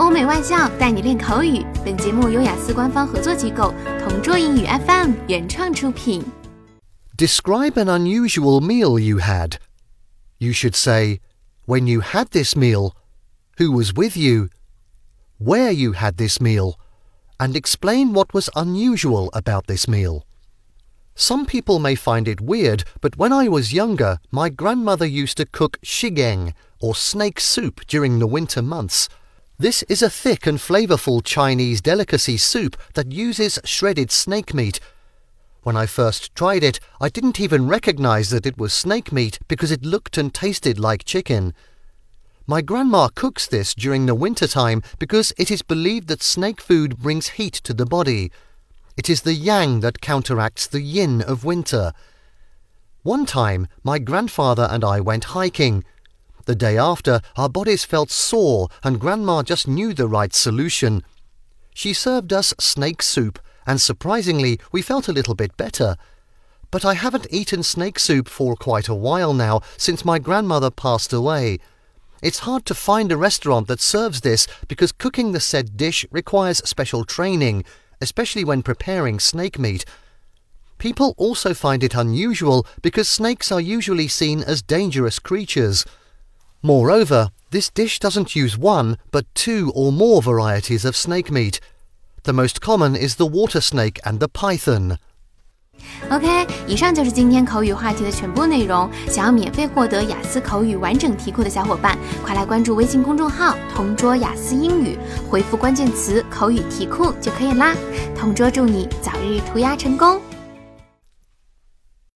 欧美外教带你练口语。本节目由雅思官方合作机构同桌英语 FM 原创出品。Describe an unusual meal you had. You should say, when you had this meal, who was with you, where you had this meal, and explain what was unusual about this meal. Some people may find it weird, but when I was younger, my grandmother used to cook shigeng, or snake soup, during the winter months. this is a thick and flavorful Chinese delicacy soup that uses shredded snake meat. When I first tried it, I didn't even recognize that it was snake meat because it looked and tasted like chicken. My grandma cooks this during the winter time because it is believed that snake food brings heat to the body. It is the yang that counteracts the yin of winter. One time, my grandfather and I went hiking. The day after, our bodies felt sore, and Grandma just knew the right solution. She served us snake soup, and surprisingly, we felt a little bit better. But I haven't eaten snake soup for quite a while now, since my grandmother passed away. It's hard to find a restaurant that serves this because cooking the said dish requires special training, especially when preparing snake meat. People also find it unusual because snakes are usually seen as dangerous creatures. Moreover, this dish doesn't use one, but two or more varieties of snake meat. The most common is the water snake and the python. OK，以上就是今天口语话题的全部内容。想要免费获得雅思口语完整题库的小伙伴，快来关注微信公众号“同桌雅思英语”，回复关键词“口语题库”就可以啦。同桌祝你早日屠鸭成功！